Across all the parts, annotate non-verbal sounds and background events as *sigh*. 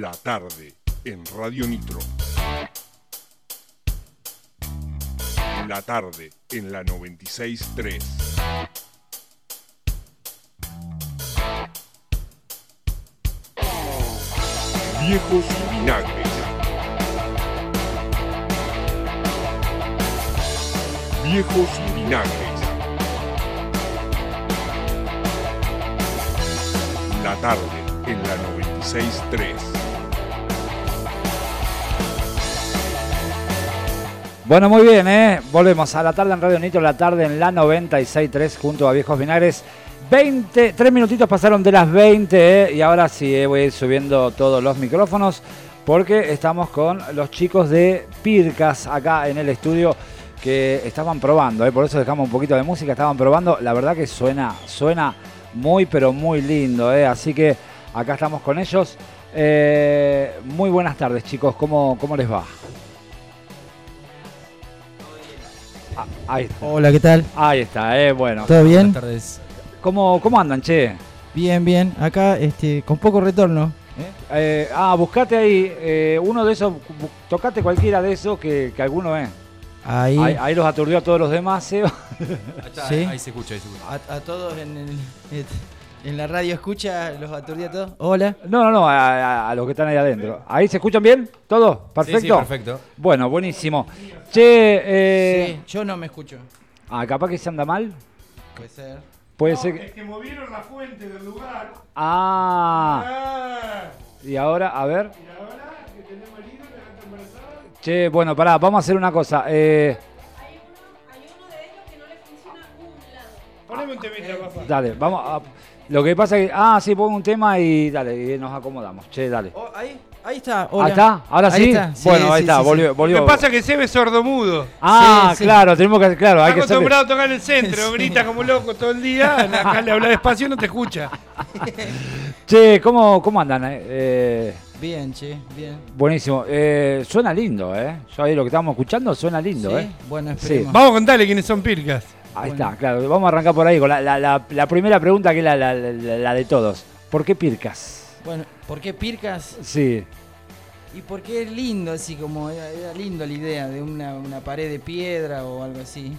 La tarde en Radio Nitro. La tarde en la 963. Viejos vinagres. Viejos vinagres. La tarde en la 963. Bueno, muy bien, ¿eh? Volvemos a la tarde en Radio Nitro, la tarde en la 96.3 junto a Viejos Vinagres. 20, 3 minutitos pasaron de las 20 ¿eh? y ahora sí eh, voy a ir subiendo todos los micrófonos porque estamos con los chicos de Pircas acá en el estudio que estaban probando, ¿eh? por eso dejamos un poquito de música, estaban probando, la verdad que suena, suena muy pero muy lindo, ¿eh? así que acá estamos con ellos. Muy buenas tardes chicos, ¿cómo, cómo les va? Ah, ahí está. Hola, ¿qué tal? Ahí está, eh, bueno. ¿Todo bien? Buenas tardes. ¿Cómo, ¿Cómo andan, che? Bien, bien. Acá, este, con poco retorno. Eh, ah, buscate ahí eh, uno de esos, tocate cualquiera de esos que, que alguno es. Ahí, Ahí, ahí los aturdió a todos los demás, Seba. Sí. ahí se escucha, ahí se escucha. a, a todos en, el- en la radio escucha, los aturdí a todos. Hola. No, no, no, a, a- a los que están ahí adentro. ¿Ahí se escuchan bien? ¿Todos? ¿Perfecto? Sí, sí, perfecto. Bueno, buenísimo. Che, eh, Sí, yo no me escucho. ah, capaz que se anda mal. Puede ser. Puede ser que... Es que movieron la fuente del lugar. Ah, Ah, y ahora, a ver. y ahora que tenemos el hilo, gata embarazada. Che, bueno, pará, vamos a hacer una cosa. Eh, Hay uno, hay uno de ellos que no le funciona un lado. Poneme un temita, papá. dale, vamos a... Lo que pasa es que... Ah, sí, pongo un tema y dale, y nos acomodamos. Che, dale. Oh, ahí, ahí está. Hola. ¿Ahí está? ¿Ahora Ahí sí? está. Sí, Bueno, ahí sí, está, sí, volvió. sí. Lo volvió. que pasa es que Sebe es sordomudo. Ah, Sí, sí. claro, tenemos que... Claro, hay Está que ser... acostumbrado a tocar en el centro, *laughs* grita como loco todo el día. Acá le habla despacio y no te escucha. *laughs* Che, ¿cómo, cómo andan? eh? Eh, Bien, che, bien. buenísimo. Eh, suena lindo, ¿eh? Yo ahí lo que estábamos escuchando suena lindo, Sí, ¿eh? Bueno, Sí. esperemos. Vamos a contarle quiénes son Pircas. Ahí Bueno. está, claro. Vamos a arrancar por ahí con la, la- la- la primera pregunta que es la, la- la- la de todos. ¿Por qué Pircas? Bueno, ¿por qué Pircas? Sí. Y porque es lindo, así como era, era lindo la idea de una, una pared de piedra o algo así.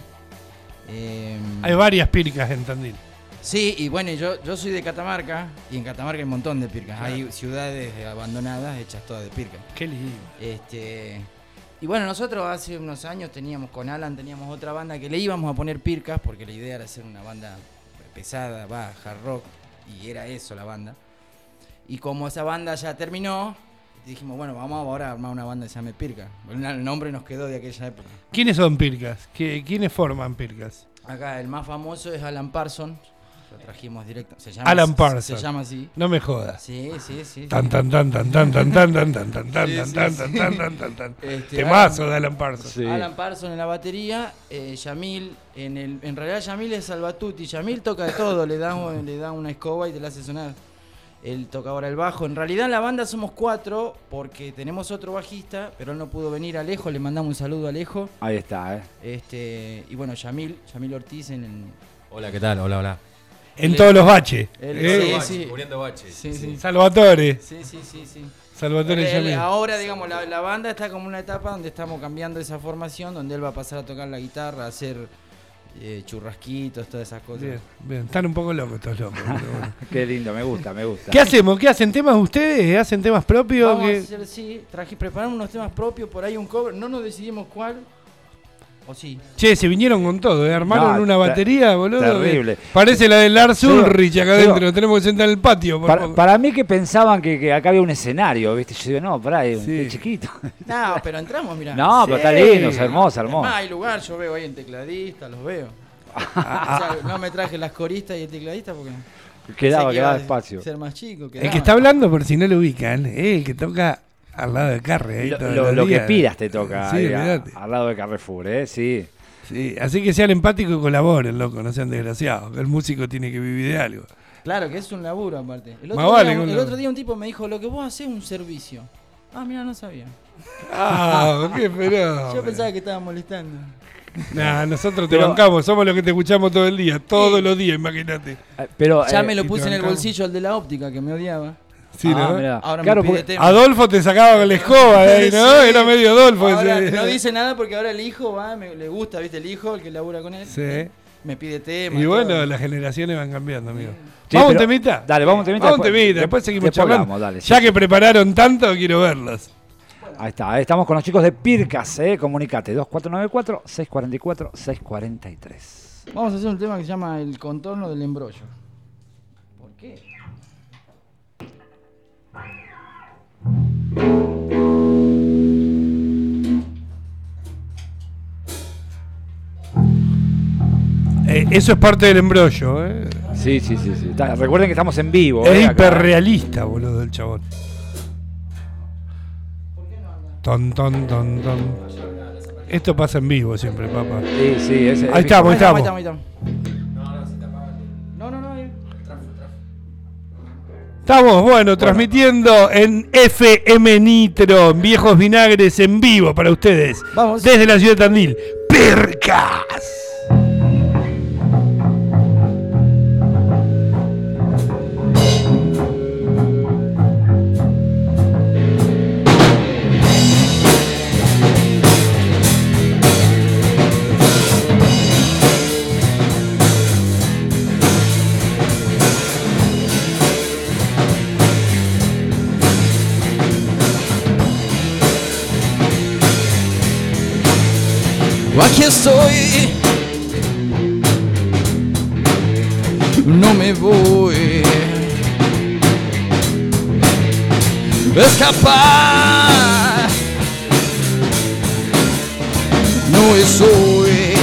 Eh, Hay varias Pircas en Tandil. Sí, y bueno, yo, yo soy de Catamarca y en Catamarca hay un montón de pircas. Hay ciudades abandonadas hechas todas de pircas. Qué lindo. Este, y bueno, nosotros hace unos años teníamos con Alan, teníamos otra banda que le íbamos a poner pircas porque la idea era hacer una banda pesada, va, hard rock, y era eso la banda. Y como esa banda ya terminó, dijimos, bueno, vamos ahora a armar una banda que se llame Pirca. El nombre nos quedó de aquella época. ¿Quiénes son Pircas? ¿Qué- ¿Quiénes forman Pircas? Acá el más famoso es Alan Parsons. Lo trajimos directo. Se llama, Alan Parsons. Se llama así. No me jodas. Sí, sí, sí. Tan tan tan tan tan tan tan tan tan tan tan tan tan tan tan tan tan tan Este, Temazo de Alan Parsons. Sí. Alan Parsons en la batería, eh, Yamil, en el, en realidad Yamil es Salvatuti, Yamil toca de todo, le da, le da una escoba y te la hace sonar. Él toca ahora el bajo. En realidad en la banda somos cuatro porque tenemos otro bajista, pero él no pudo venir, Alejo, le mandamos un saludo a Alejo. Ahí está, ¿eh? Este, y bueno, Yamil, Yamil Ortiz en el... Hola, ¿qué tal? Hola, hola. En todos los baches. Él- ¿eh? sí, Baches, sí. Cubriendo baches. Sí, sí. Salvatore. Sí, sí, sí, sí. Salvatore Yamil. ahora, digamos, la, la banda está como una etapa donde estamos cambiando esa formación, donde él va a pasar a tocar la guitarra, a hacer eh, churrasquitos, todas esas cosas. Bien, bien. Están un poco locos estos locos. pero bueno. *laughs* Qué lindo, me gusta, me gusta. ¿Qué hacemos? ¿Qué hacen temas ustedes? ¿Hacen temas propios? Vamos ¿Qué- a hacer, sí, traje, preparamos unos temas propios, por ahí un cover, no nos decidimos cuál, o sí. Che, se vinieron con todo, ¿eh? Armaron No, una ter- batería, boludo. terrible. Parece la de Lars Ulrich acá adentro. Tenemos que sentar en el patio. por Para, favor. para mí que pensaban que, que acá había un escenario, ¿viste? Yo digo, no, pará, es, Sí. es chiquito. *laughs* No, pero entramos, mira. No, pero está lindo, es hermoso, hermoso. hay lugar, yo veo ahí en tecladista, los veo. o sea, *laughs* no me traje las coristas y el tecladista porque Quedaba, pensé que iba quedaba a espacio. Ser más chico. El quedaba. que está hablando, por si no lo ubican, es el que toca al lado de Carre. ahí Lo, que pidas te toca Sí, ahí, a- al lado de Carrefour, ¿eh? Sí. Sí, así que sean empáticos y colaboren, loco, no sean desgraciados. El músico tiene que vivir de algo. Claro, que es un laburo aparte. El Más otro, vale día, el otro día un tipo me dijo, lo que vos haces es un servicio. Ah, mira, no sabía. Ah, qué *laughs* fenómeno. Yo pensaba que estaba molestando. Nah, nosotros te Pero- bancamos, somos los que te escuchamos todo el día, todos los días, imagínate. Eh, Pero, Ya eh, me lo puse en el bancamos. bolsillo al de la óptica que me odiaba. Sí, Ah, ¿no? mirá. Ahora Claro, me pide porque- tema. Adolfo te sacaba con la escoba de ahí, ¿no? *laughs* Sí. Era medio Adolfo Ahora ese. no dice nada porque ahora el hijo va, me- le gusta, ¿viste? El hijo, el que labura con él. Sí. Me pide tema. Y bueno, todo. las generaciones van cambiando, amigo. Sí, ¿Vamos un pero- temita? Dale, vamos un temita. Vamos un después- temita, después seguimos después charlando. hablamos, dale, sí, ya sí. que prepararon tanto, quiero verlos. Ahí está, ahí estamos con los chicos de Pircas, ¿eh? Comunicate, 2494-644-643. Vamos a hacer un tema que se llama El contorno del embrollo. ¿Por qué? Eh, eso es parte del embrollo, ¿eh? Sí, sí, sí. sí. Está- Recuerden que estamos en vivo. Es ¿eh? Acá. hiperrealista, boludo, el chabón. Ton, ton, ton, ton. Esto pasa en vivo siempre, papá. Sí, sí. ese- Ahí estamos, ahí estamos. Ahí estamos, ahí estamos. No, no, no. ahí. Estamos, bueno, transmitiendo en FM Nitro, en Viejos Vinagres en vivo para ustedes. Vamos. Desde la ciudad de Tandil. ¡Percas! Estoy. No me voy. Escapar. No es hoy.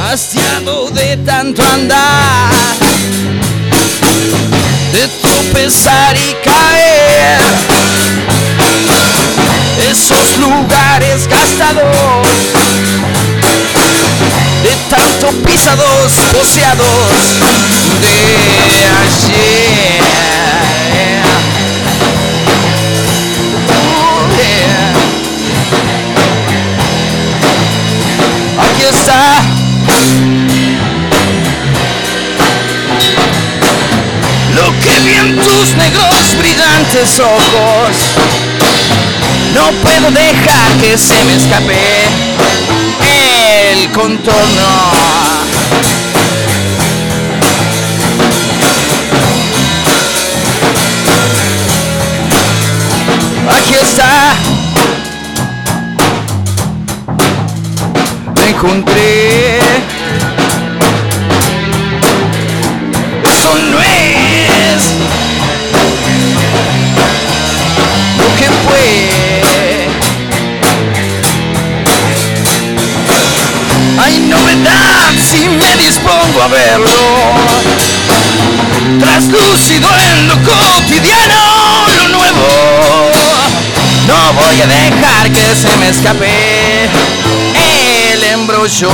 Hastiado de tanto andar. De tropezar y caer esos lugares gastados de tanto pisados, poseados de ayer. Oh, yeah. Aquí está. Lo que vi en tus negros brillantes ojos no puedo dejar que se me escape el contorno. Aquí está. Me encontré. Eso no es Si me dispongo a verlo. Traslúcido en lo cotidiano, lo nuevo. No voy a dejar que se me escape el embrollo.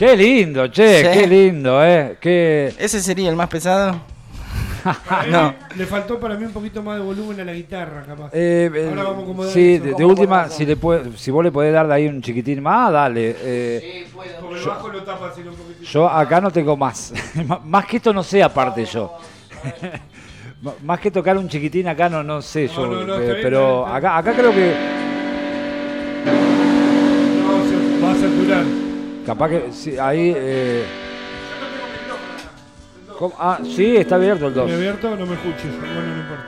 Qué lindo, che, Sí. qué lindo, ¿eh? Qué... ¿Ese sería el más pesado? *laughs* No. Le faltó para mí un poquito más de volumen a la guitarra, capaz. Eh, eh, Ahora vamos a acomodar sí, eso. de, última, si, le puede, si vos le podés dar de ahí un chiquitín más, dale. eh, Porque el bajo lo tapa así un poquitito. yo acá no tengo más. *laughs* más que esto no sé aparte yo. *laughs* Más que tocar un chiquitín acá, no, no sé yo. no, no, eh, bien, pero acá, acá creo que. No, se va a saturar. Capaz que. sí, ahí. eh, ¿cómo? Ah, sí, está abierto el 2. ¿Me abierto? No me escuches. Bueno, no importa.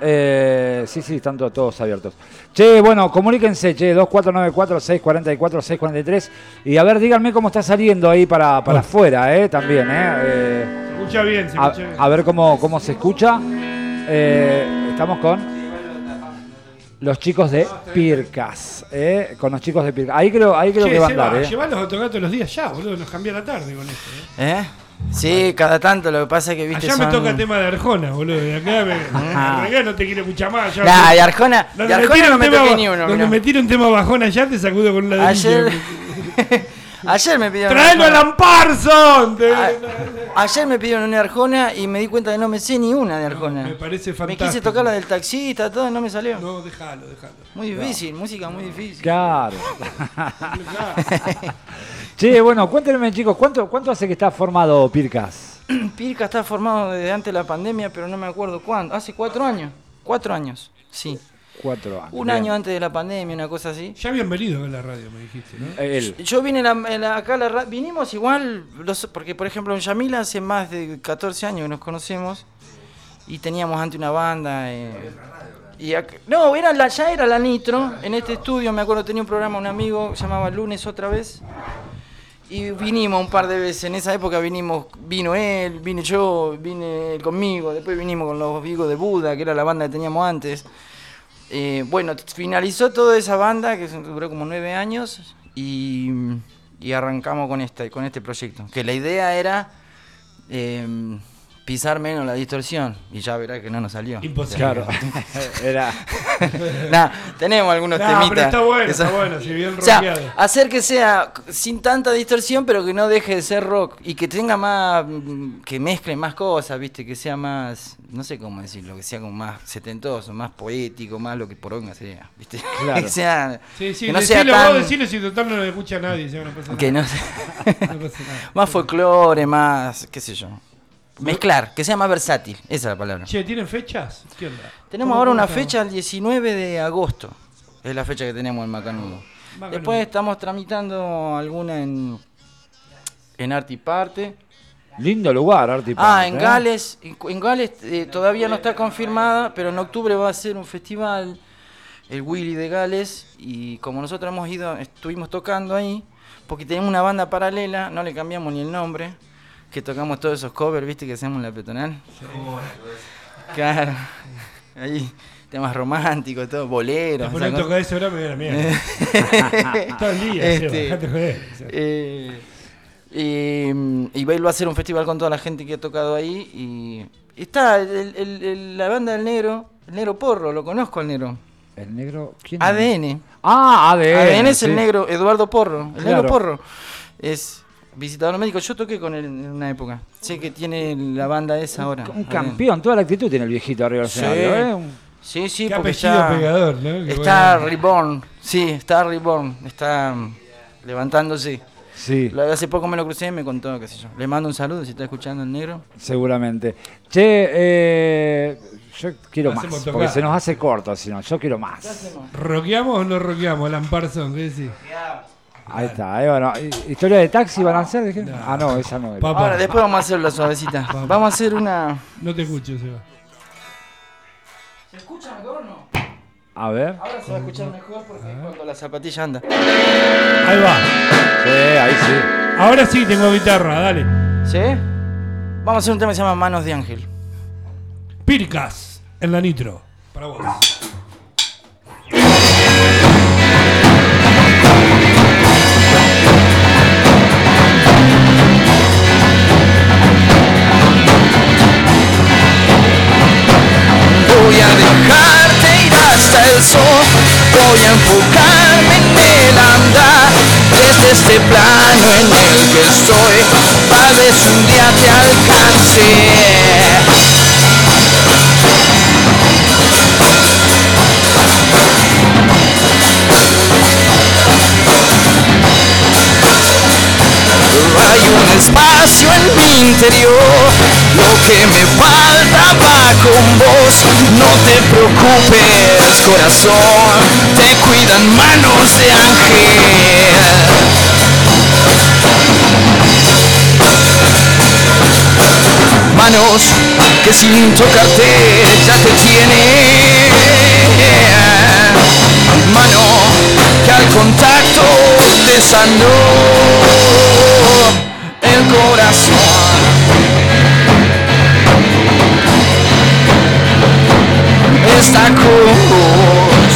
Eh, sí, sí, están to- todos abiertos. Che, bueno, comuníquense, che, 2494-644-643. Y a ver, díganme cómo está saliendo ahí para, para Oh. afuera, eh, también, eh. eh, Se escucha bien, se a, escucha bien. a ver cómo, cómo se escucha. Eh, estamos con los chicos de Pircas, eh, con los chicos de Pircas. Ahí creo, ahí creo Che, que va a andar, eh. llevar los autogatos los días ya, boludo. Nos cambia la tarde con esto. ¿eh? ¿Eh? Sí, cada tanto, lo que pasa es que, viste, Allá me son- toca tema de Arjona, boludo. De acá, me, acá no te quiere mucha más. Ya Nah, y Arjona, Donde de Arjona tira no me toqué ni uno. Donde mirá. me tira un tema bajón allá, te sacudo con un ladrillo. Ayer, *laughs* ayer me pidieron ¡Traelo a. Lamparson! Ayer me pidieron una Arjona y me di cuenta que no me sé ni una de Arjona. me parece Me fantástico. quise tocar la del taxista, todo, no me salió. No, déjalo, déjalo. Muy difícil, música muy difícil. Claro. *laughs* *laughs* che, bueno, cuéntenme, chicos, ¿cuánto, ¿cuánto hace que está formado Pircas? *clears throat* Pirca está formado desde antes de la pandemia, pero no me acuerdo cuándo. Hace cuatro años. Cuatro años, sí. Cuatro años. Un año antes de la pandemia, una cosa así. Ya habían venido a la radio, me dijiste, ¿no? Eh, Él. Yo vine la- la- acá a la ra- vinimos igual, los- porque por ejemplo en Yamila hace más de 14 años que nos conocemos y teníamos antes una banda. eh, y no, era la, ya era la Nitro, en este estudio me acuerdo tenía un programa un amigo, se llamaba Lunes otra vez. Y vinimos un par de veces, en esa época vinimos, vino él, vine yo, vine él conmigo, después vinimos con los Vigos de Buda, que era la banda que teníamos antes. Eh, bueno, finalizó toda esa banda, que duró como nueve años, y, arrancamos con este, con este proyecto. Que la idea era eh, pisar menos la distorsión, y ya verás que no nos salió. Imposible. Claro. *laughs* Era. *laughs* Nah, tenemos algunos No, temitas. pero está bueno, está bueno, si bien O sea, hacer que sea sin tanta distorsión, pero que no deje de ser rock y que tenga más, que mezcle más cosas, viste, que sea más, no sé cómo decirlo, que sea como más setentoso, más poético, más lo que poronga sea, viste, Claro. *laughs* que sea, Sí, sí, que no sea decilo tan, vos, decilo si total no lo escucha nadie, no pasa nada. que no No pasa nada. más folclore, más, qué sé yo, mezclar, que sea más versátil, esa es la palabra. Che, ¿tienen fechas? ¿Qué onda? Tenemos ¿Cómo- ahora una estamos? fecha el 19 de agosto. Es la fecha que tenemos en Macanudo. Macanudo. Después estamos tramitando alguna en, en Arte y Parte. Lindo lugar, Arti. Ah, Park, en ¿eh? Gales. En, en Gales eh, todavía no está confirmada, pero en octubre va a ser un festival, el Willy de Gales. Y como nosotros hemos ido, estuvimos tocando ahí, porque tenemos una banda paralela, no le cambiamos ni el nombre, que tocamos todos esos covers, viste, que hacemos en la peatonal. Claro. Ahí, temas románticos, todo, boleros. Después esa no cosa. toca esa hora me voy a la mierda. *laughs* Todo el día, Este, Seba, joder. Eh, y, y Bale va a hacer un festival con toda la gente que ha tocado ahí. Y está el- el- el- la banda del negro, el negro porro, lo conozco al negro. El negro. ¿Quién? ADN. Ah, ADN. ADN es el negro, Eduardo Porro. El Claro. negro porro. Es visitador médico. Yo toqué con él en una época. Sé que tiene la banda esa ahora. Un campeón, toda la actitud tiene el viejito arriba del Sí. escenario, ¿eh? Un- Sí, sí, Qué porque está, pegador, ¿no? Qué está bueno. reborn. Sí, está reborn. Está mm, levantándose. Sí, Lo- Hace poco me lo crucé y me contó, qué sé yo. Le mando un saludo si está escuchando el negro. seguramente. Che, eh, yo quiero más, porque tocar. se nos hace corto, si no, yo quiero más. ¿Roqueamos o no roqueamos, Lamparson? ¿Qué decís? Ahí está, eh, bueno, ¿hi- ¿historia de taxi van a hacer? dijeron? Ah, no, esa no era. Papá. Ahora, después vamos a hacer la suavecita. Vamos a hacer una. No te escucho, Seba. ¿Se escucha mejor o no? A ver. Ahora se va a escuchar mejor porque es cuando la zapatilla anda. Ahí va. Sí, ahí sí. Ahora sí tengo guitarra, dale. ¿Sí? Vamos a hacer un tema que se llama Manos de Ángel. Pircas en la nitro. Para vos. Este plano en el que estoy, tal vez un día te alcance. Hay un espacio en mi interior, lo que me falta va con vos. No te preocupes, corazón, te cuidan manos de ángel. Manos que sin tocarte ya te tienen. Mano que al contacto te sanó el corazón. Esta cruz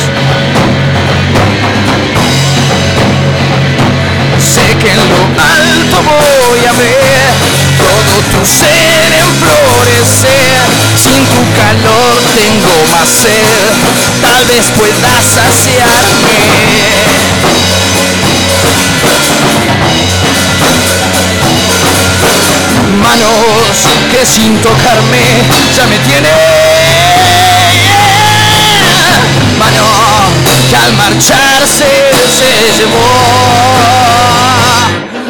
Sé que en lo alto voy a ver ser en florecer. Sin tu calor tengo más sed, tal vez puedas saciarme. Manos que sin tocarme ya me tienen. Mano que al marcharse se llevó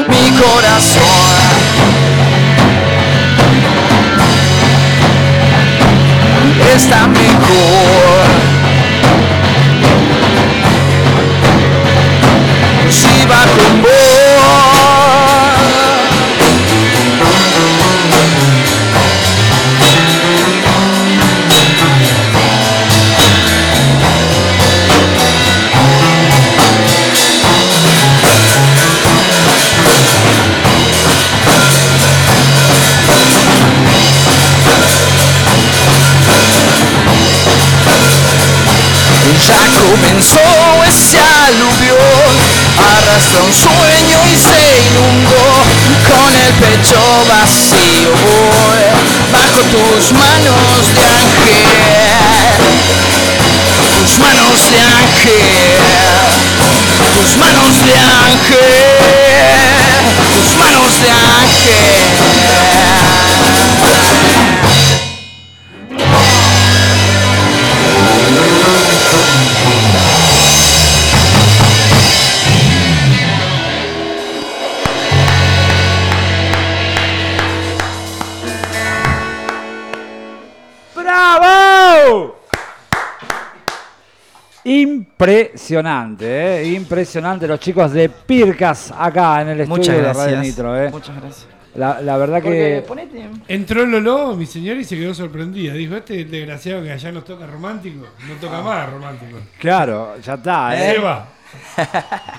mi corazón. Está mejor. Si Impresionante, ¿eh? impresionante los chicos de Pircas acá en el estudio Muchas de Radio gracias. Nitro. ¿eh? Muchas gracias. La, la verdad Porque que ponete. Entró Lolo, mi señor, y se quedó sorprendida. Dijo, este desgraciado que allá nos toca romántico, no toca Ah. más romántico. Claro, ya está. ¿eh? Se va.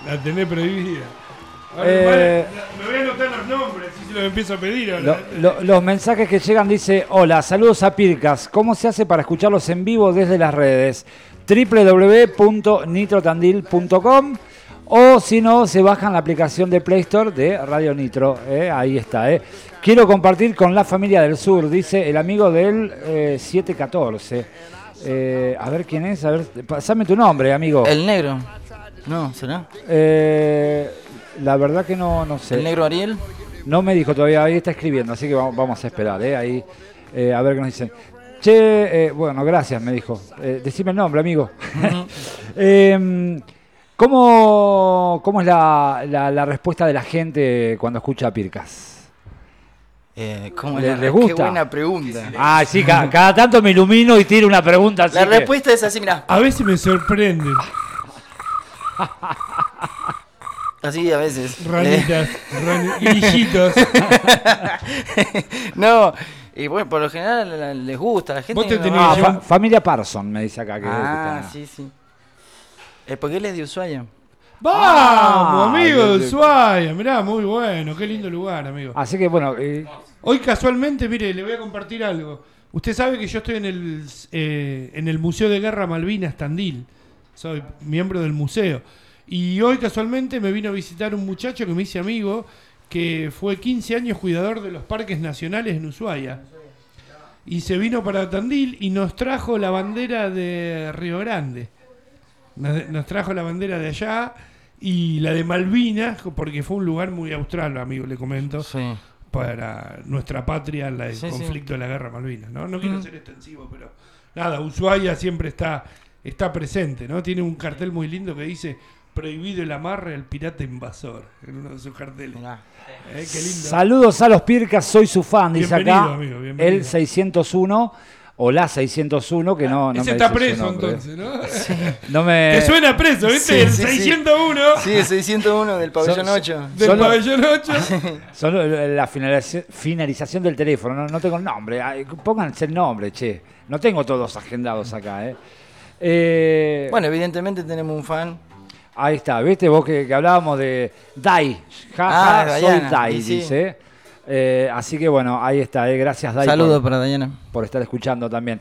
La tenés prohibida. Vale, Eh, vale, me voy a anotar los nombres, así se los empiezo a pedir ahora. Lo- lo- los mensajes que llegan dice, hola, saludos a Pircas, ¿cómo se hace para escucharlos en vivo desde las redes? www.nitrotandil.com o si no, se bajan la aplicación de Play Store de Radio Nitro, ¿eh? ahí está. ¿eh? Quiero compartir con la familia del sur, dice el amigo del eh, 714. Eh, a ver quién es, a ver, pasame tu nombre, amigo. El negro. No, ¿será? Eh, la verdad que no, no sé. ¿El negro Ariel? No me dijo todavía, ahí está escribiendo, así que vamos, vamos a esperar, ¿eh? Ahí, eh, a ver qué nos dicen. Che, eh, bueno, gracias, me dijo. Eh, decime el nombre, amigo. *laughs* Em, ¿cómo, cómo es la, la- la respuesta de la gente cuando escucha a Pircas? Eh, ¿Cómo ¿Le- la- le gusta? Qué buena pregunta. Ah, sí, ca- cada, tanto me ilumino y tiro una pregunta así La que- respuesta es así, mira. A veces me sorprende. Así a veces. Ranitas, *laughs* rani- grillitos. no, y bueno, por lo general les gusta. La gente Vos te no- tenés Ah, yo- fa- familia Parson, me dice acá. Que Ah, que está- sí, sí. Eh, porque él es de Ushuaia. Vamos, Ah, amigo de- Ushuaia. Mirá, muy bueno. Qué lindo lugar, amigo. Así que bueno, eh, Hoy casualmente, mire, le voy a compartir algo. Usted sabe que yo estoy en el, eh, en el Museo de Guerra Malvinas Tandil. Soy miembro del museo. Y hoy casualmente me vino a visitar un muchacho que me hice amigo, que fue 15 años cuidador de los parques nacionales en Ushuaia. Y se vino para Tandil y nos trajo la bandera de Río Grande. Nos, nos trajo la bandera de allá y la de Malvinas, porque fue un lugar muy austral, amigo, le comento Sí. para nuestra patria la- el Sí, sí. conflicto de la guerra Malvinas, ¿no? No quiero Mm. ser extensivo, pero nada, Ushuaia siempre está, está presente, ¿no? Tiene un cartel muy lindo que dice prohibido el amarre al pirata invasor en uno de sus carteles. Eh, qué lindo. Saludos a los Pircas, soy su fan, dice Bienvenido, acá. amigo, bienvenido. el 601 o la 601, que no, no Ese me está preso nombre. entonces, ¿no? *laughs* No me... Te suena preso, ¿viste? Sí, el sí, sí. 601 Sí, el 601 del pabellón Son- 8. del pabellón 8. *laughs* Solo la finalización, finalización del teléfono, no, no tengo el nombre. Pónganse el nombre, che. No tengo todos agendados acá, ¿eh? Eh, Bueno, evidentemente tenemos un fan. Ahí está, ¿viste? Vos que, que hablábamos de Dai. Ja, ja, Ah, soy Dayana, Dai, sí. dice. Eh, así que bueno, ahí está. eh, Gracias, Dai, Saludos para Dayana. por estar escuchando también.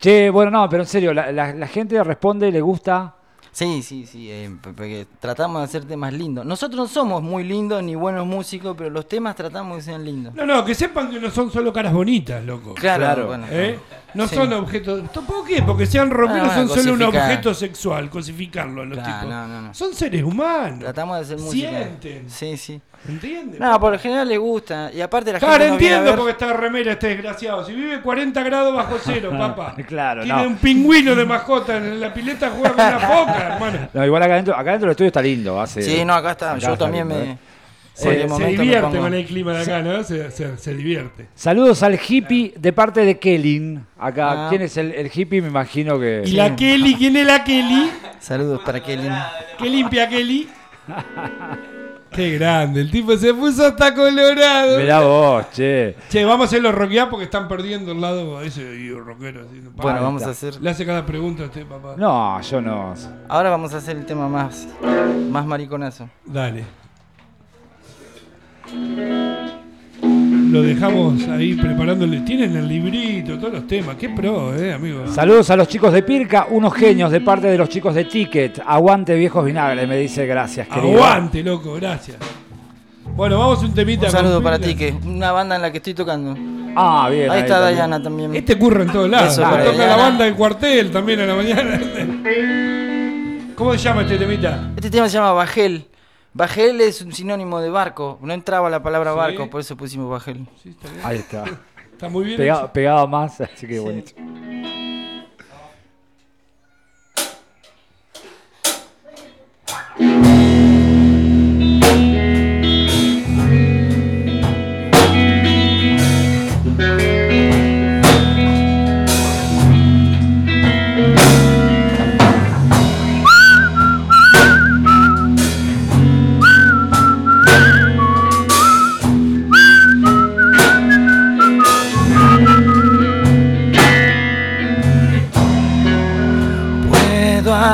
Che, bueno, no, pero en serio, la, la- la gente responde, le gusta. Sí, sí, sí, eh, porque tratamos de hacer temas lindos. Nosotros no somos muy lindos ni buenos músicos, pero los temas tratamos de ser lindos. No, no, que sepan que no son solo caras bonitas, loco. Claro, Claro. bueno. ¿Eh? No Sí. son objetos. ¿Por qué? Porque sean rockeros Ah, son solo un objeto sexual, cosificarlo a los Claro, tipos. no, no, no. Son seres humanos. Tratamos de hacer música. Sienten. Sí, sí. ¿Entiendes? No, por lo general le gusta. Y aparte la Claro, gente a entiendo ver- porque está remera este desgraciado. Si vive 40 grados bajo cero, *laughs* papá. Claro, Tiene no. un pingüino de mascota en la pileta, juega con una foca, hermano. No, igual acá dentro, acá dentro del estudio está lindo. Hace, Sí, no, acá está. acá Yo está también lindo, me. ¿eh? Se, se divierte pongo- con el clima de acá, ¿no? Se, se- se divierte. Saludos al hippie de parte de Kellin. Acá, Ah. ¿quién es el, el hippie? Me imagino que. ¿Y la Kelly? ¿Quién es la Kelly? Saludos para Kelly. ¿Qué limpia Kelly? *laughs* Qué grande, el tipo se puso hasta colorado. Mirá vos, che. Che, vamos a hacerlo rockear porque están perdiendo el lado ese y rockero. así, no, Bueno, vamos está. a hacer. Le hace cada pregunta a usted, papá. No, yo no. Ahora vamos a hacer el tema más. Más mariconazo. Dale. Lo dejamos ahí preparándole. Tienen el librito, todos los temas. Qué pro, eh, amigo. Saludos a los chicos de Pirca, unos genios de parte de los chicos de Ticket. Aguante viejos vinagres, me dice gracias, querido. Aguante, loco, gracias. Bueno, vamos a un temita. Un saludo para Pirca. ti, que es una banda en la que estoy tocando. Ah, bien. Ahí está también. Dayana también. Este curra en todos lados. Toca la banda del cuartel también a la mañana. *laughs* ¿Cómo se llama este temita? Este tema se llama Bajel. Bajel es un sinónimo de barco. No entraba la palabra Sí. barco, por eso pusimos Bajel. Sí, está bien. Ahí está. Está muy bien. Pegado más, así que bonito.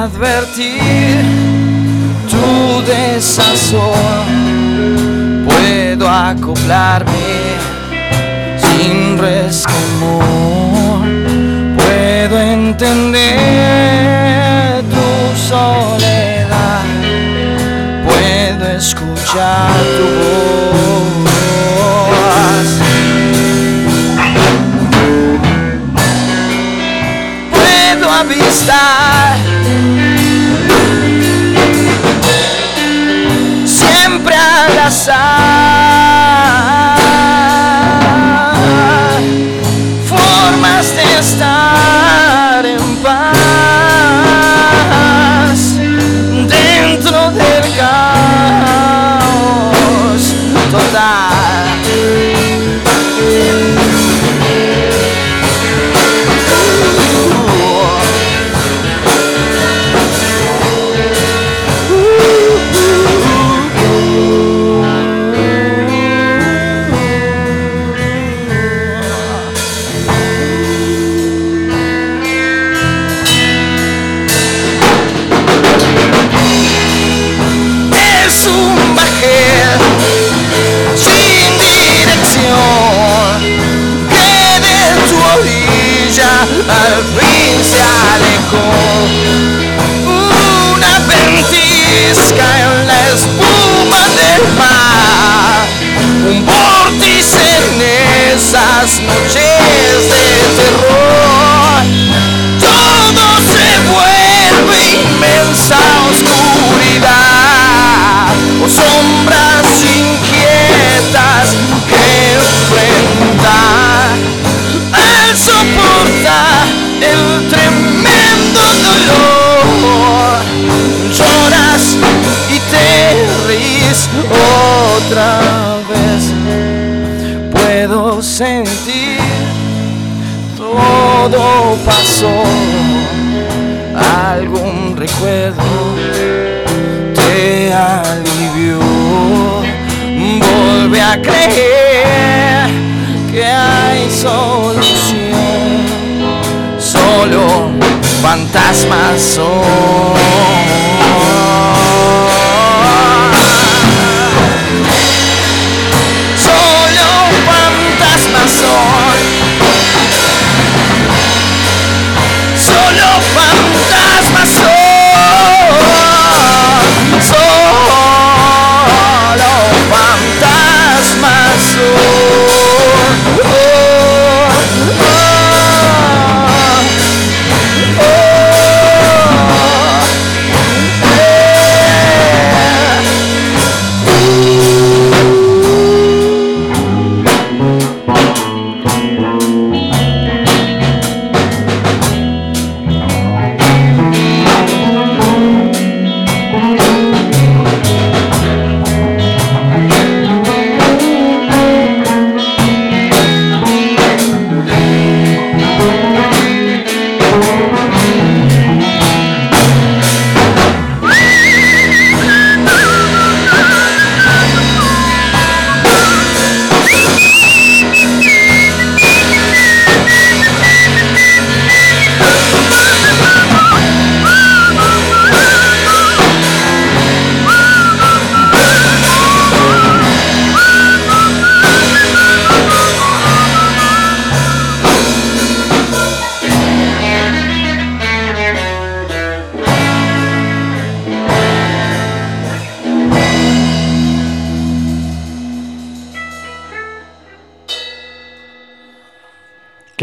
Advertir tu desazón. Puedo acoplarme sin resquemor. Puedo entender tu soledad. Puedo escuchar tu voz. puedo avistar. Al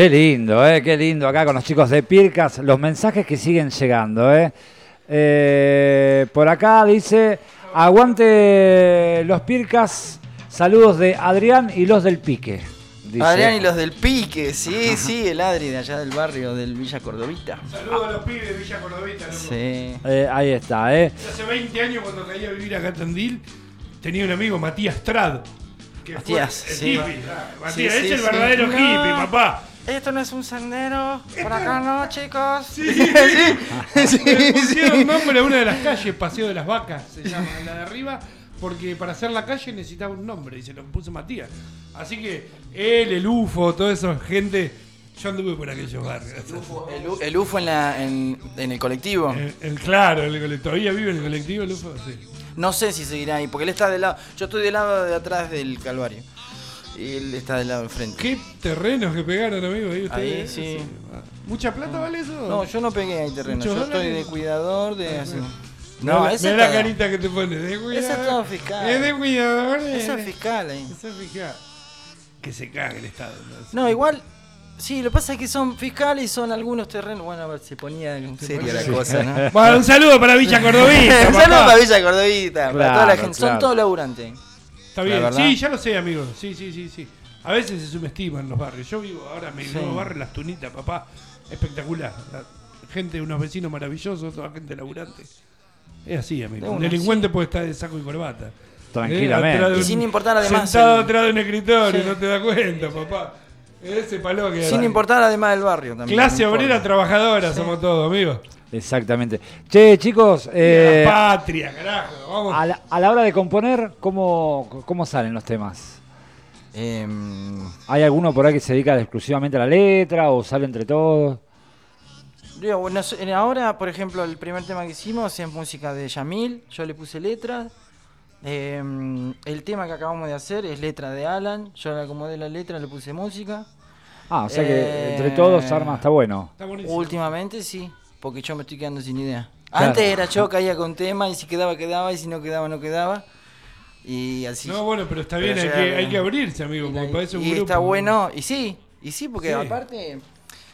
Qué lindo, ¿eh? Qué lindo acá con los chicos de Pircas. Los mensajes que siguen llegando, ¿eh? Eh, por acá dice, aguante los Pircas. Saludos de Adrián y los del Pique. dice. Adrián y los del Pique, sí, sí, el Adri de allá del barrio del Villa Cordovita. Saludos a los pibes de Villa Cordovita, loco. Sí. Eh, ahí está, ¿eh? Hace 20 años cuando caí a vivir acá en Tandil, tenía un amigo, Matías Trad. Que fue Matías, el sí. hippie. ah, Matías, Sí, es el sí. verdadero No. hippie, papá. Esto no es un sendero, por acá no, chicos. *laughs* *laughs* Sí, sí, Le sí. pusieron nombre a una de las calles, Paseo de las Vacas, se llama la de arriba, porque para hacer la calle necesitaba un nombre y se lo puso Matías. Así que él, el UFO, toda esa gente, yo anduve por aquellos barrios. El, U- el UFO en, la, en, en el colectivo. El, el- claro, el, todavía vive en el colectivo el UFO, sí. No sé si seguirá ahí, porque él está del lado. Yo estoy del lado de atrás del Calvario. Y él está del lado del frente. ¿Qué terrenos que pegaron, amigo? Ahí, ustedes, Ahí, sí. ¿Mucha plata vale eso? No, yo no pegué ahí terreno. Muchos Yo estoy de cuidador de así. No, No, la, ese mirá la carita que te pone. De. Ese es todo fiscal. Es de cuidador. Eh. es fiscal ahí. Ese es fiscal. Que se cague el Estado. entonces. No, igual. Sí, lo que pasa es que son fiscales y son algunos terrenos. Bueno, a ver, se ponía en serio la cosa, ¿no? Bueno, un saludo para Villa Cordovita. *laughs* Un papá. saludo para Villa Cordovita, para toda la gente. claro. Son todos laburantes. Está bien. Verdad. Sí, ya lo sé, amigo. Sí, sí, sí, sí. A veces se subestiman los barrios. Yo vivo ahora en mi Sí. nuevo barrio, Las Tunitas, papá. Espectacular. La gente, unos vecinos maravillosos, toda gente laburante. Es así, amigo. Un delincuente puede estar de saco y corbata. Tranquilamente. Eh, de Y sin importar además Sentado el- atrás de un escritorio, Sí. no te das cuenta, papá. Ese palo que Sin importar además del barrio también. Clase no obrera trabajadora somos todos, amigos. Exactamente. Che, chicos, eh, la patria, carajo. Vamos. a, la, a la hora de componer, ¿cómo, ¿cómo salen los temas? Em, ¿Hay alguno por ahí que se dedica exclusivamente a la letra o sale entre todos? digo, bueno, ahora, por ejemplo, el primer tema que hicimos es música de Yamil. Yo le puse letra. Em, el tema que acabamos de hacer es letra de Alan. Yo le acomodé la letra, le puse música. Ah, o sea que Eh, entre todos arma está bueno. Está buenísimo. Últimamente sí, porque yo me estoy quedando sin idea. Claro. Antes era yo caía con tema y si quedaba, quedaba y si no quedaba, no quedaba. Y así. No, bueno, pero está Pero bien, hay que, hay que abrirse, amigo, y, porque la- para eso es un y grupo. está bueno, y sí, y sí, porque Sí. aparte,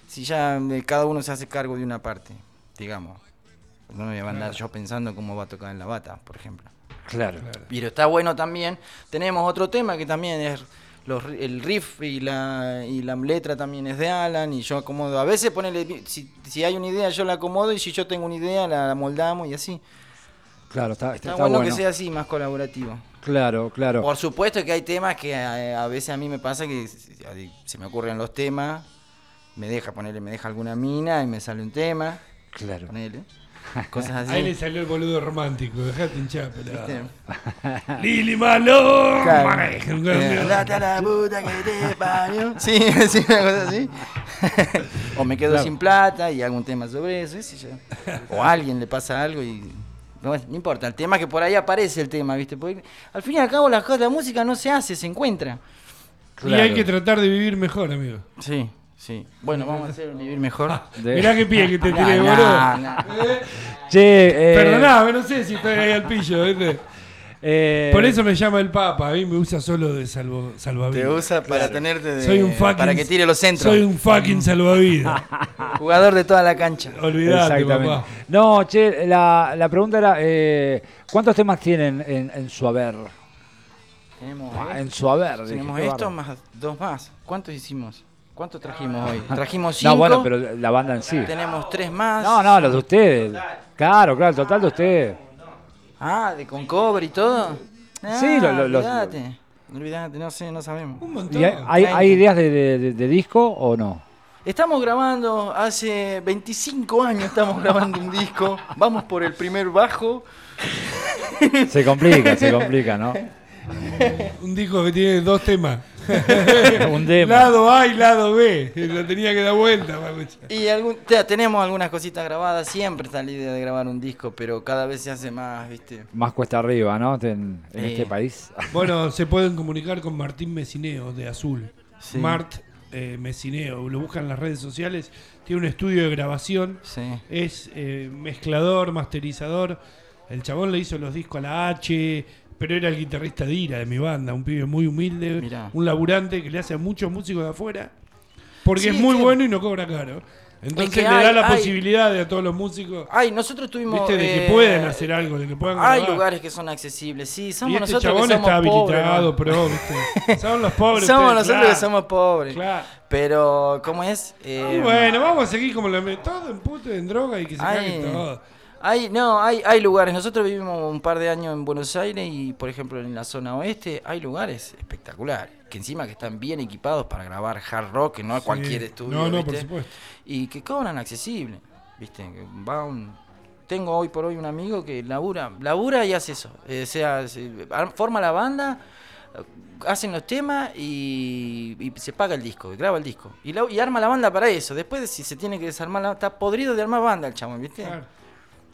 si ya cada uno se hace cargo de una parte, digamos. No me voy a andar yo pensando cómo va a tocar en la bata, por ejemplo. Claro. Pero está bueno también. Tenemos otro tema que también es los, el riff y la, y la letra también es de Alan y yo acomodo. A veces ponele, si, si hay una idea yo la acomodo y si yo tengo una idea la, moldamos y así. Claro, está, está- Está, bueno, bueno. que sea así, más colaborativo. Claro, claro. Por supuesto que hay temas que eh, a, veces a mí me pasa que se me ocurren los temas, me deja ponerle, me deja alguna mina y me sale un tema, Claro. ponele. *laughs* Cosas Ahí le salió el boludo romántico, dejate hinchar. ¿viste? *laughs* Lili un Eh, la puta que te parió. *laughs* Sí, sí, una cosa así. o me quedo Claro. sin plata y hago un tema sobre eso, qué sé yo. O a alguien le pasa algo y. No, importa, el tema es que por ahí aparece el tema, ¿viste? Porque al fin y al cabo las cosas, la música no se hace, se encuentra. Y hay que tratar de vivir mejor, amigo. Sí, sí. Bueno, vamos a hacer un vivir mejor. De- Mirá qué pie que te *laughs* tiré, boludo. no, no. Che, eh, Perdoname, no sé si estoy ahí al pillo, ¿viste? eh, Por eso me llama el Papa, a mí me usa solo de salvo, Te salvavidas. usa para tenerte de, Soy un fucking, para que tire los centros. Soy un fucking salvavidas. *laughs* Jugador de toda la cancha. Olvidate, Exactamente. papá. No, che, la, la pregunta era, eh, ¿cuántos temas tienen en, en su haber? Tenemos, Ah, En su haber. tenemos qué esto bárbaro. más dos más. ¿Cuántos hicimos? ¿Cuántos trajimos hoy? *laughs* Trajimos cinco. No, bueno, pero la banda en sí. Tenemos tres más. No, no, los de ustedes. Claro, claro, el total de ustedes. Ah, de con cobre y todo. Ah, Sí, lo- lo- los- olvídate. Olvídate, no sé, no sabemos. Un montón. ¿Y hay, hay- hay ideas de, de- de- de disco o no? Estamos grabando hace 25 años, estamos grabando un disco. Vamos por el primer bajo. Se complica, se complica, ¿no? *laughs* Un disco que tiene dos temas. *laughs* Un demo. Lado A y lado B. Lo tenía que dar vuelta. Y algún, tenemos algunas cositas grabadas. Siempre está la idea de grabar un disco, pero cada vez se hace más, ¿viste? Más cuesta arriba, ¿no? En, en Eh. este país. *laughs* Bueno, se pueden comunicar con Martín Mesineo de Azul. Sí. Mart eh, Mesineo. Lo buscan en las redes sociales. Tiene un estudio de grabación. Sí. Es eh, mezclador, masterizador. El chabón le hizo los discos a la H, pero era el guitarrista de Ira, de mi banda, un pibe muy humilde, Mirá. un laburante que le hace a muchos músicos de afuera, porque Sí, es muy que- bueno y no cobra caro. Entonces que le hay- da la hay- posibilidad de a todos los músicos, Ay, nosotros tuvimos. viste, de que eh, pueden hacer algo, de que puedan Hay grabar. lugares que son accesibles, sí. y Somos este nosotros chabón que somos está pobres. habilitado, ¿no? pero viste, *laughs* son los pobres. Somos ustedes, nosotros claro, que somos pobres. claro. Pero, ¿cómo es? Eh, Y bueno, vamos a seguir como la todo en puto, en droga y que se Hay, cague todo. Hay, no, hay, hay lugares. Nosotros vivimos un par de años en Buenos Aires y, por ejemplo, en la zona oeste hay lugares espectaculares. Que encima que están bien equipados para grabar hard rock, que no Sí. cualquier estudio. No, no, ¿viste? por supuesto. Y que cobran accesible. ¿Viste? Va un- Tengo hoy por hoy un amigo que labura, labura y hace eso. Eh, o sea, se- forma la banda, hacen los temas y, y se paga el disco, graba el disco. Y, la- y arma la banda para eso. Después, si se tiene que desarmar, la, está podrido de armar banda el chabón, ¿viste? Claro.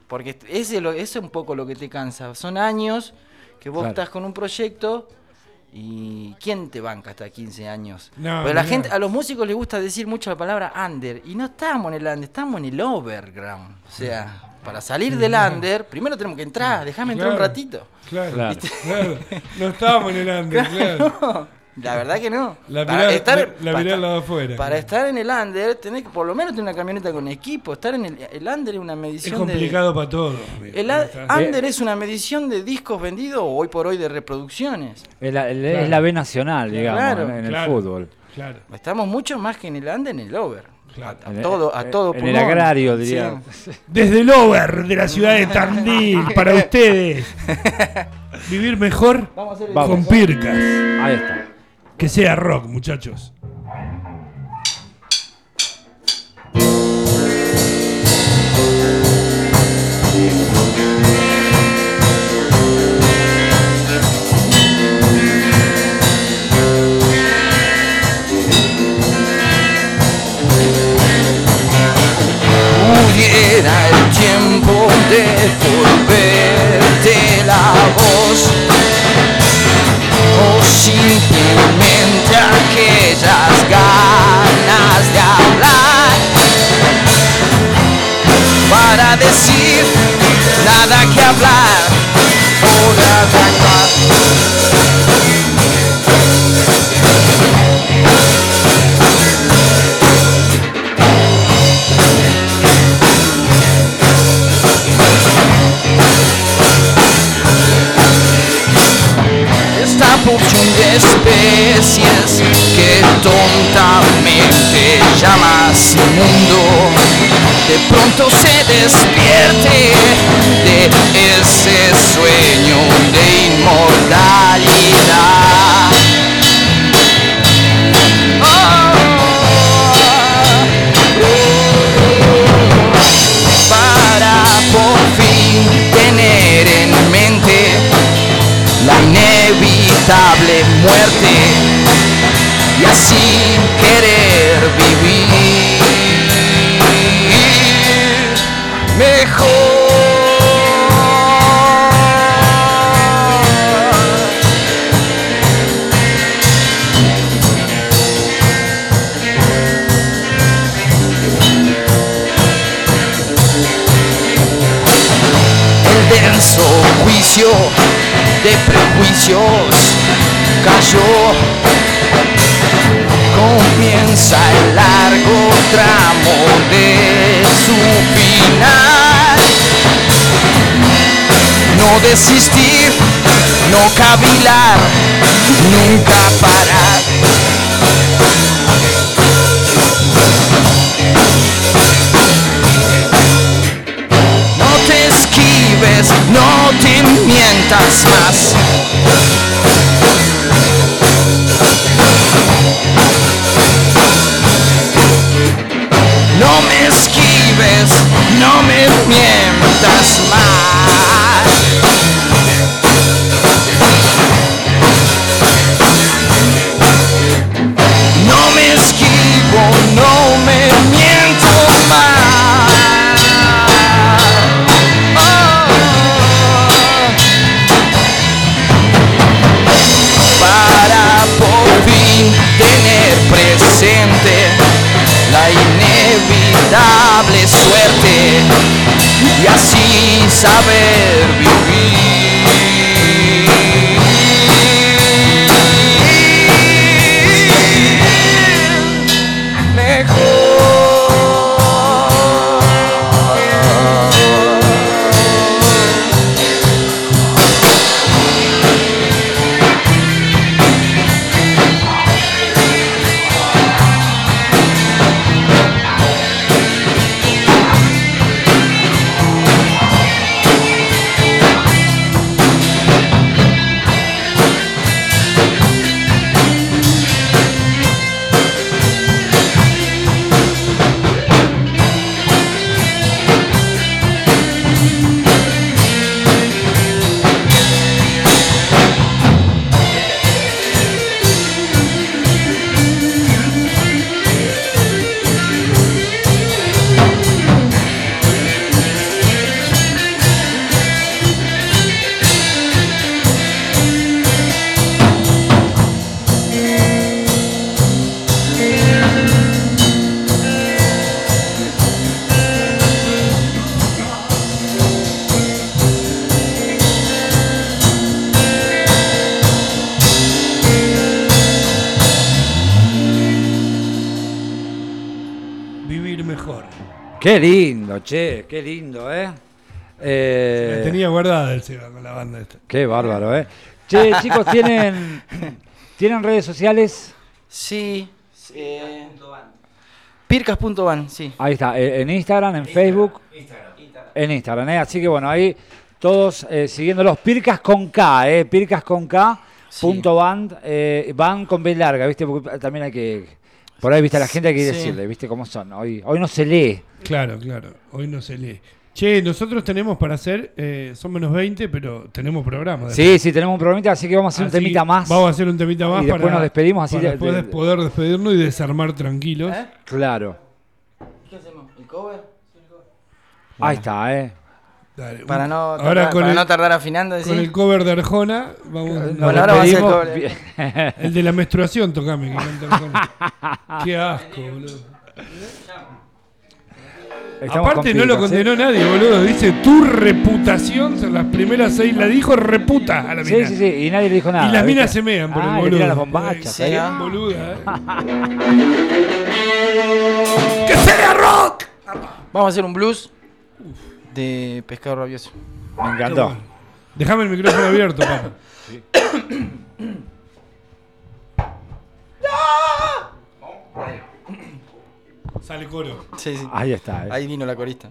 Porque ese es lo- eso es un poco lo que te cansa. Son años que vos Claro. estás con un proyecto y ¿quién te banca hasta 15 años? No, Pero la gente, a los músicos les gusta decir mucho la palabra under y no estamos en el under, estamos en el overground. O sea, para salir del under, primero tenemos que entrar, déjame entrar un Claro. ratito. Claro, Claro. claro. No estábamos en el under, *laughs* claro. La verdad que no. La Para mirá, estar- la, la para afuera. Para estar en el under, tenés que por lo menos tener una camioneta con equipo. Estar en el, el under es una es medición de... complicado para todo. amigo. El a- under es una medición de discos vendidos o hoy por hoy de reproducciones. Es la, el- Claro. es la B nacional, digamos, Claro, en, en el claro. fútbol. Claro. Estamos mucho más que en el under, en el over. Claro. A, todo, a en- todo en el agrario, diría. Sí. *laughs* Desde el over de la ciudad de Tandil, *laughs* para ustedes. *laughs* Vivir mejor Vamos a hacer con pircas. Ahí está. Que sea rock, muchachos. pudiera el tiempo devolverte la voz o simplemente decir nada que hablar nunca parar. No te esquives, no te mientas más. No me esquives, no me mientas Qué lindo, che, qué lindo, ¿eh? Eh, tenía guardada el Seba con la banda esta. Qué bárbaro, ¿eh? Che, *laughs* chicos, ¿tienen, ¿tienen redes sociales? Sí. eh, Pircas.van, sí. Ahí está, eh, en Instagram, en Facebook. En Instagram, ¿eh? Así que bueno, ahí todos eh, siguiendo los Pircas con K, ¿eh? Pircas con K. Sí. Punto band, eh, van con B larga, ¿viste? Porque también hay que. Por ahí, ¿viste? A la gente hay que Sí. decirle, ¿viste cómo son? Hoy, hoy no se lee. Claro, claro. Hoy no se lee. Che, nosotros tenemos para hacer, eh, son menos 20, pero tenemos programa. Sí, sí, tenemos un programita, así que vamos a hacer un temita más. Vamos a hacer un temita más Y después nos despedimos así para de- después de- de poder despedirnos y desarmar tranquilos. ¿Eh? Claro. ¿Qué hacemos? ¿El cover? Ahí está, ¿eh? Dale, Para no ahora tardar, con para el, no tardar afinando, con ¿sí? el cover de Arjona, vamos, Bueno, ahora va a ser *laughs* el de la menstruación, tocame. Que canta Arjona. *laughs* Qué asco, boludo. Estamos Aparte no lo Pircas, condenó ¿eh? nadie, boludo. Dice, tu reputación, son las primeras seis, la dijo reputa a la Sí, mina. sí, sí, y nadie le dijo nada. Y las ¿viste? minas se mean por ah, el boludo. las bombachas. Sí, ahí. ah. Boluda, eh. *laughs* ¡Que sea rock! Vamos a hacer un blues de pescado rabioso. Me encantó. Déjame el micrófono abierto, papá. Sale coro. Sí, sí. Ahí está. eh. Ahí vino la corista.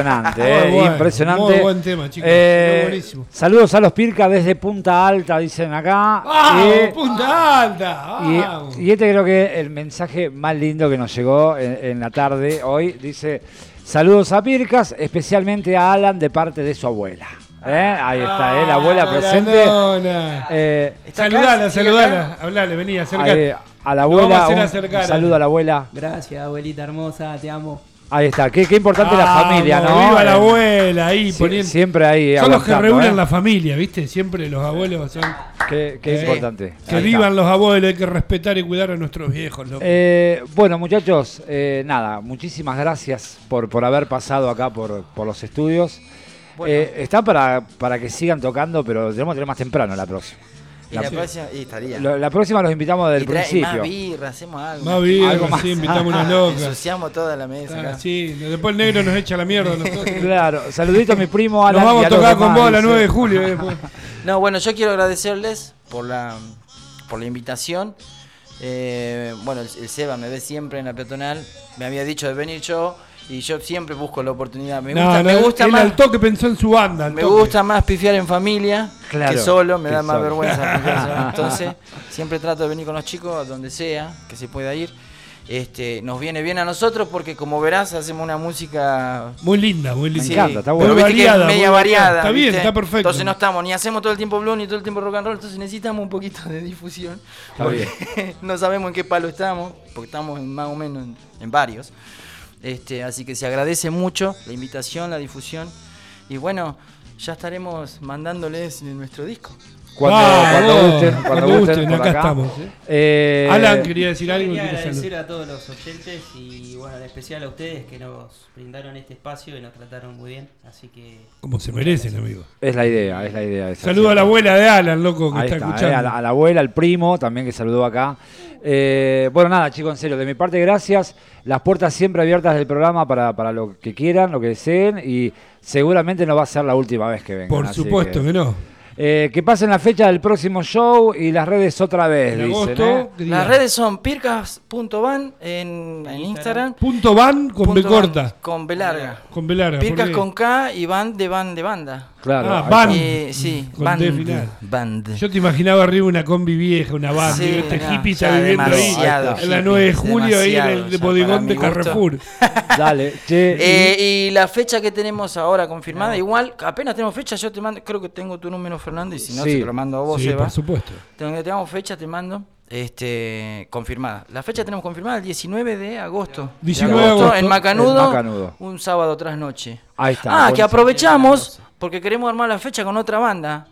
Impresionante, Muy eh, bueno, impresionante. muy buen tema, chicos, Eh, buenísimo. saludos a los Pirca desde Punta Alta, dicen acá. ¡Vamos, Y- punta alta! Y, ¡Vamos! y este creo que el mensaje más lindo que nos llegó en, en la tarde hoy dice saludos a Pircas, especialmente a Alan de parte de su abuela. ¿Eh? Ahí está, ¿eh? la abuela Ah, presente. Grandona. Eh, Saludala, saludala. Hablale, vení, acercate. ahí, a la a abuela, un saludo a la abuela. Gracias, abuelita hermosa, te amo. Ahí está, qué, qué importante la familia, ¿no? Viva la Eh, abuela ahí sie- poniendo. siempre ahí. Son los que aguantando, reúnen ¿eh? la familia, ¿viste? Siempre los abuelos son. Qué, qué Eh, importante. Que Ahí está. vivan los abuelos, hay que respetar y cuidar a nuestros viejos, loco. Eh, bueno, muchachos, eh, nada, muchísimas gracias por, por haber pasado acá por, por los estudios. Eh, está para, para que sigan tocando, pero tenemos que tener más temprano la próxima. Y La, la próxima, y estaría. lo- la próxima los invitamos desde Y el trae- y Más principio. birra, hacemos algo. Más bien, algo más. sí, invitamos una *laughs* loca. Ensuciamos toda la mesa. Ah, acá. sí, después el negro nos echa la mierda a nosotros. *laughs* Claro, saludito a mi primo Alan. Nos vamos a tocar con vos a la dice. 9 de julio. eh. *laughs* No, bueno, yo quiero agradecerles por la, por la invitación. Eh, bueno, el, el Seba me ve siempre en la peatonal. Me había dicho de venir yo y yo siempre busco la oportunidad. Me No, gusta, no, me gusta él más. al toque pensó en su banda. Me toque. gusta más pifiar en familia Claro, que solo, me que da más *laughs* solo. vergüenza. Entonces, siempre trato de venir con los chicos a donde sea, que se pueda ir. Este, nos viene bien a nosotros porque como verás hacemos una música Muy linda, muy linda. encanta, está Muy bueno. pero viste que variada, es media variada. Está bien, ¿viste? está perfecto. Entonces no estamos, ni hacemos todo el tiempo blues ni todo el tiempo rock and roll, entonces necesitamos un poquito de difusión. Está porque *laughs* no sabemos en qué palo estamos, porque estamos en- más o menos en, en varios. Este, así que se agradece mucho la invitación, la difusión. Y bueno, ya estaremos mandándoles nuestro disco. Cuando, Ah, cuando gusten, cuando cuando gusten, acá acá. estamos, ¿eh? Eh, Alan quería decir algo. Quería agradecer a todos los oyentes y bueno, en especial a ustedes que nos brindaron este espacio y nos trataron muy bien. Así que. Como se merecen, amigo. Es la idea, es la idea. Saludo a la abuela de Alan, loco, que Ahí está, está, escuchando. eh, a, la, a la abuela, al primo también que saludó acá. Eh, bueno, nada, chicos, en serio, de mi parte, gracias. Las puertas siempre abiertas del programa para, para lo que quieran, lo que deseen. Y seguramente no va a ser la última vez que vengan. Por supuesto que, no. Eh, que pasen la fecha del próximo show y las redes otra vez, En dicen. agosto. ¿eh? Las redes son pircas.van en, en Instagram. Punto van con B Punto van corta. Con B larga. Con B larga. Pircas con K y van de van de banda. Claro. Ah, está. Eh, sí, Con band. D final. Band. Yo te imaginaba arriba una combi vieja, una banda. Sí, este no, hippie está viviendo ahí. En la hippie, 9 de julio, ahí en el bodegón de. Carrefour. *laughs* Dale, che. y- Eh, y la fecha que tenemos ahora confirmada, igual, apenas tenemos fecha, yo te mando, creo que tengo tu número, Fernando, y si no, Sí. te lo mando a vos, Sí, Eva. por supuesto. Donde tengamos fecha, te mando. Este, confirmada. La fecha tenemos confirmada el 19 de agosto. 19 de agosto. En Macanudo, un sábado tras noche. Ahí está. Ah, que aprovechamos porque queremos armar la fecha con otra banda.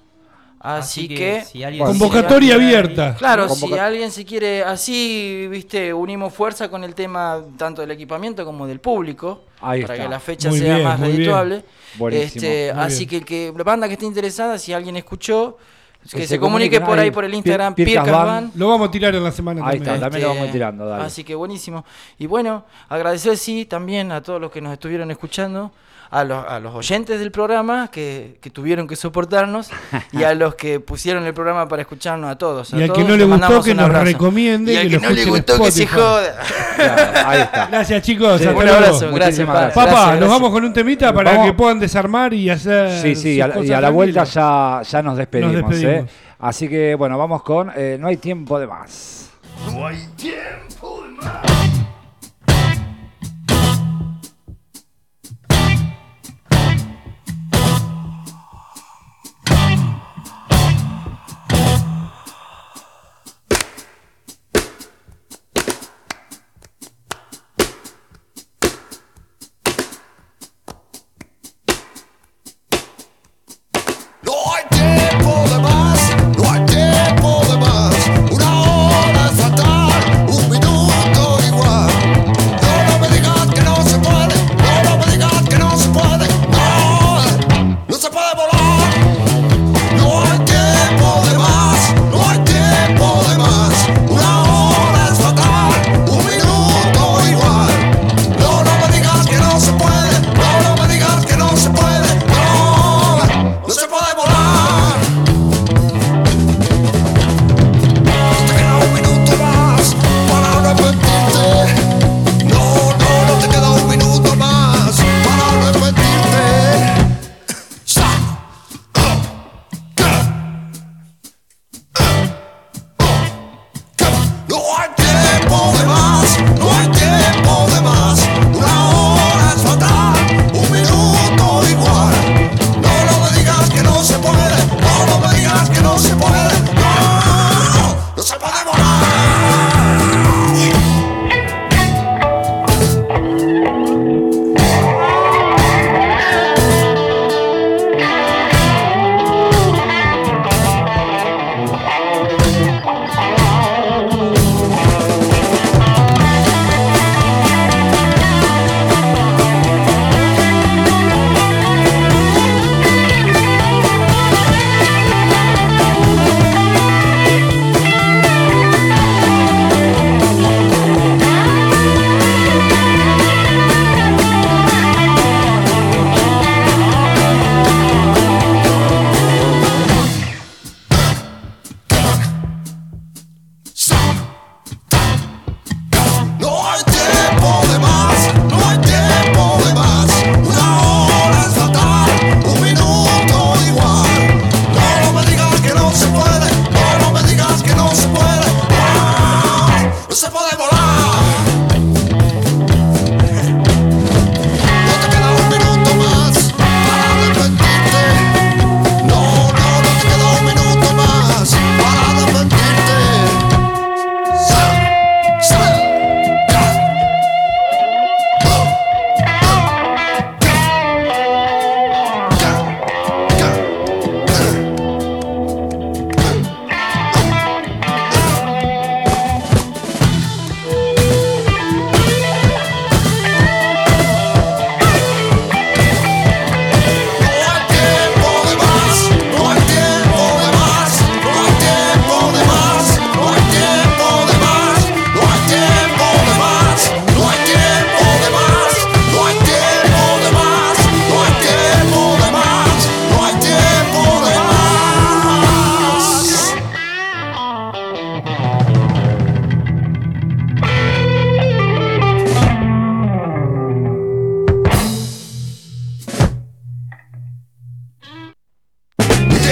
Así, que, si alguien Convocatoria quiere abierta. claro, si alguien se quiere así, viste, unimos fuerza con el tema tanto del equipamiento como del público Ahí para está. que la fecha Muy sea bien, más redituable. Este, así bien. que el que la banda que esté interesada, si alguien escuchó, que, Que se, se comunique por ahí por el Instagram. Van. Lo vamos a tirar en la semana Ahí también. está, también lo vamos Este, tirando, dale. Así que buenísimo. Y bueno, agradecer sí también a todos los que nos estuvieron escuchando, a los, a los oyentes del programa que, que tuvieron que soportarnos y a los que pusieron el programa para escucharnos a todos. a Y al que no le les gustó, que nos recomiende Y al que no le gustó que se joda. Claro, ahí está. Gracias, chicos. Sí. hasta Un luego. abrazo, gracias. Papá, Gracias, nos gracias. vamos con un temita para Vamos. que puedan desarmar y hacer. Sí, sí, sus a la- y a la vuelta ya, ya nos despedimos. Nos despedimos. ¿eh? Así que bueno, vamos con eh, No hay tiempo de más. pues ahora o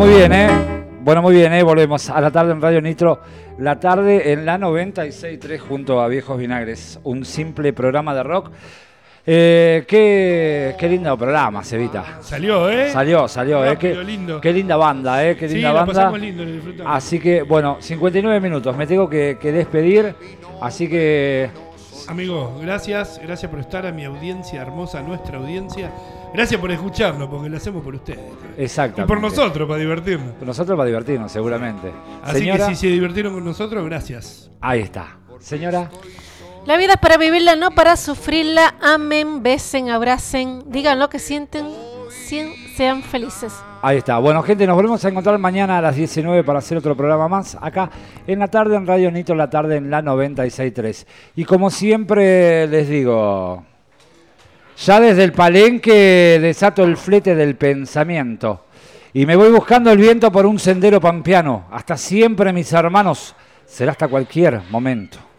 muy bien, ¿eh? Bueno, muy bien, ¿eh? Volvemos a la tarde en Radio Nitro. La tarde en la 96.3 junto a Viejos Vinagres. Un simple programa de rock. Eh, qué, qué lindo programa, Cevita. Salió, ¿eh? Salió, salió, ¿eh? Qué, lindo. qué linda banda, ¿eh? Qué linda banda. pasamos lindo. Así que, bueno, 59 minutos. Me tengo que, que despedir. Así que, Amigo, gracias, gracias por estar a mi audiencia hermosa, nuestra audiencia. Gracias por escucharlo, porque lo hacemos por ustedes. Y exactamente. por nosotros, para divertirnos. Nosotros va a divertirnos, seguramente. Así Señora, que si se divirtieron con nosotros, gracias. ahí está. Señora, La vida es para vivirla, no para sufrirla. Amen, besen, abracen, digan lo que sienten, sien- sean felices. ahí está. Bueno, gente, nos volvemos a encontrar mañana a las 19 para hacer otro programa más. Acá en la tarde en Radio Nito, la tarde en la 96.3. Y como siempre les digo, ya desde el palenque desato el flete del pensamiento. Y me voy buscando el viento por un sendero pampeano. Hasta siempre, mis hermanos. Será hasta cualquier momento.